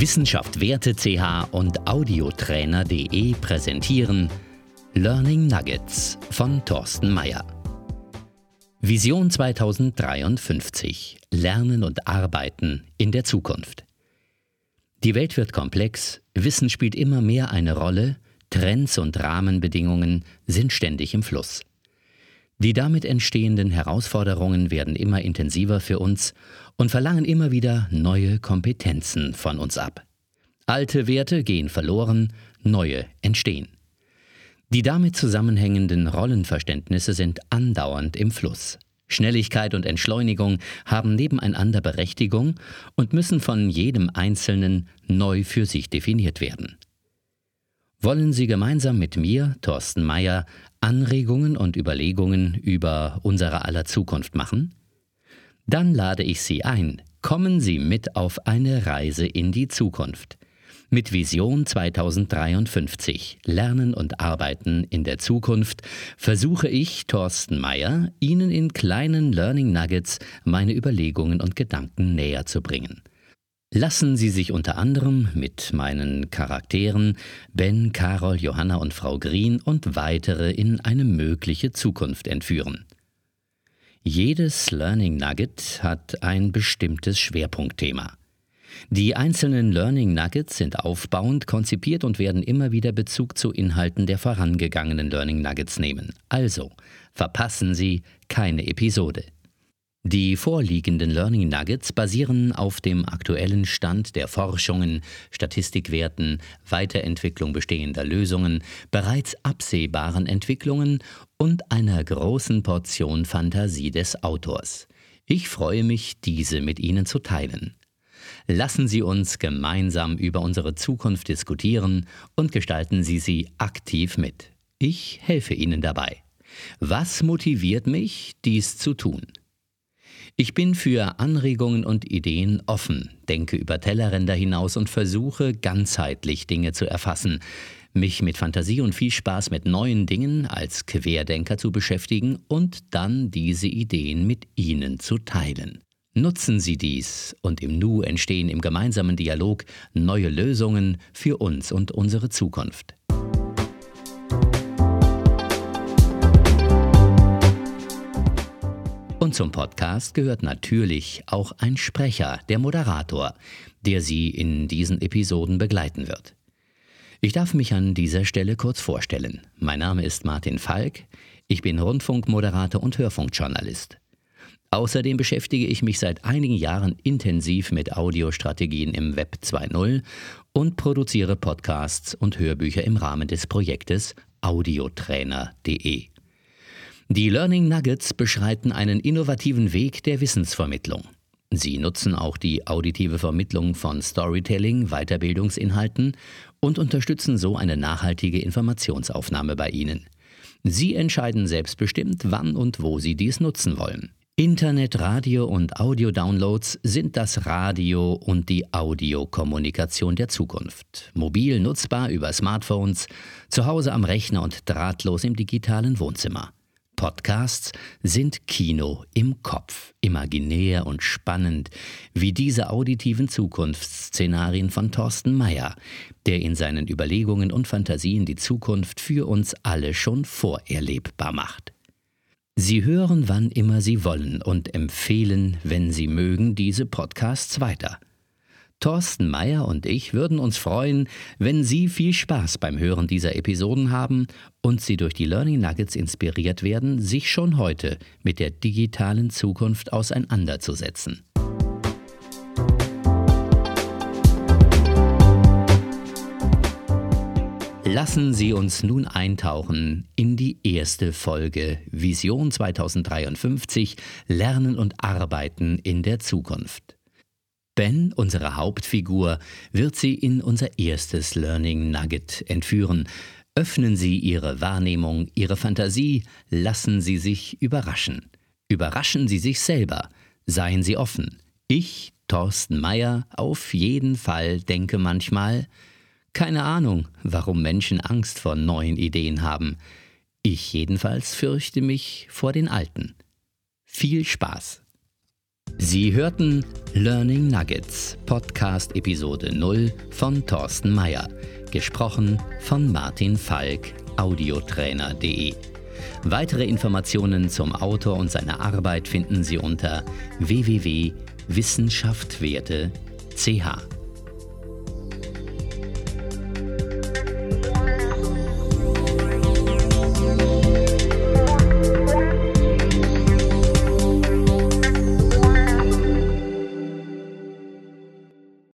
Wissenschaft Werte CH und Audiotrainer.de präsentieren Learning Nuggets von Thorsten Mayer. Vision 2053 Lernen und Arbeiten in der Zukunft. Die Welt wird komplex, Wissen spielt immer mehr eine Rolle, Trends und Rahmenbedingungen sind ständig im Fluss. Die damit entstehenden Herausforderungen werden immer intensiver für uns und verlangen immer wieder neue Kompetenzen von uns ab. Alte Werte gehen verloren, neue entstehen. Die damit zusammenhängenden Rollenverständnisse sind andauernd im Fluss. Schnelligkeit und Entschleunigung haben nebeneinander Berechtigung und müssen von jedem Einzelnen neu für sich definiert werden. Wollen Sie gemeinsam mit mir, Thorsten Mayer, Anregungen und Überlegungen über unsere aller Zukunft machen? Dann lade ich Sie ein. Kommen Sie mit auf eine Reise in die Zukunft. Mit Vision 2053 Lernen und Arbeiten in der Zukunft versuche ich, Thorsten Mayer, Ihnen in kleinen Learning Nuggets meine Überlegungen und Gedanken näher zu bringen. Lassen Sie sich unter anderem mit meinen Charakteren Ben, Carol, Johanna und Frau Green und weitere in eine mögliche Zukunft entführen. Jedes Learning Nugget hat ein bestimmtes Schwerpunktthema. Die einzelnen Learning Nuggets sind aufbauend konzipiert und werden immer wieder Bezug zu Inhalten der vorangegangenen Learning Nuggets nehmen. Also verpassen Sie keine Episode. Die vorliegenden Learning Nuggets basieren auf dem aktuellen Stand der Forschungen, Statistikwerten, Weiterentwicklung bestehender Lösungen, bereits absehbaren Entwicklungen und einer großen Portion Fantasie des Autors. Ich freue mich, diese mit Ihnen zu teilen. Lassen Sie uns gemeinsam über unsere Zukunft diskutieren und gestalten Sie sie aktiv mit. Ich helfe Ihnen dabei. Was motiviert mich, dies zu tun? Ich bin für Anregungen und Ideen offen, denke über Tellerränder hinaus und versuche ganzheitlich Dinge zu erfassen, mich mit Fantasie und viel Spaß mit neuen Dingen als Querdenker zu beschäftigen und dann diese Ideen mit Ihnen zu teilen. Nutzen Sie dies und im Nu entstehen im gemeinsamen Dialog neue Lösungen für uns und unsere Zukunft. Und zum Podcast gehört natürlich auch ein Sprecher, der Moderator, der Sie in diesen Episoden begleiten wird. Ich darf mich an dieser Stelle kurz vorstellen. Mein Name ist Martin Falk, ich bin Rundfunkmoderator und Hörfunkjournalist. Außerdem beschäftige ich mich seit einigen Jahren intensiv mit Audiostrategien im Web 2.0 und produziere Podcasts und Hörbücher im Rahmen des Projektes audiotrainer.de. Die Learning Nuggets beschreiten einen innovativen Weg der Wissensvermittlung. Sie nutzen auch die auditive Vermittlung von Storytelling, Weiterbildungsinhalten und unterstützen so eine nachhaltige Informationsaufnahme bei Ihnen. Sie entscheiden selbstbestimmt, wann und wo Sie dies nutzen wollen. Internet, Radio und Audio-Downloads sind das Radio und die Audiokommunikation der Zukunft. Mobil nutzbar über Smartphones, zu Hause am Rechner und drahtlos im digitalen Wohnzimmer. Podcasts sind Kino im Kopf, imaginär und spannend, wie diese auditiven Zukunftsszenarien von Thorsten Mayer, der in seinen Überlegungen und Fantasien die Zukunft für uns alle schon vorerlebbar macht. Sie hören, wann immer Sie wollen und empfehlen, wenn Sie mögen, diese Podcasts weiter. Thorsten Mayer und ich würden uns freuen, wenn Sie viel Spaß beim Hören dieser Episoden haben und Sie durch die Learning Nuggets inspiriert werden, sich schon heute mit der digitalen Zukunft auseinanderzusetzen. Lassen Sie uns nun eintauchen in die erste Folge Vision 2053 Lernen und Arbeiten in der Zukunft. Ben, unsere Hauptfigur, wird Sie in unser erstes Learning Nugget entführen. Öffnen Sie Ihre Wahrnehmung, Ihre Fantasie, lassen Sie sich überraschen. Überraschen Sie sich selber, seien Sie offen. Ich, Thorsten Mayer, auf jeden Fall denke manchmal, keine Ahnung, warum Menschen Angst vor neuen Ideen haben. Ich jedenfalls fürchte mich vor den alten. Viel Spaß! Sie hörten Learning Nuggets, Podcast Episode 0 von Thorsten Mayer, gesprochen von Martin Falk, audiotrainer.de. Weitere Informationen zum Autor und seiner Arbeit finden Sie unter www.wissenschaftwerte.ch.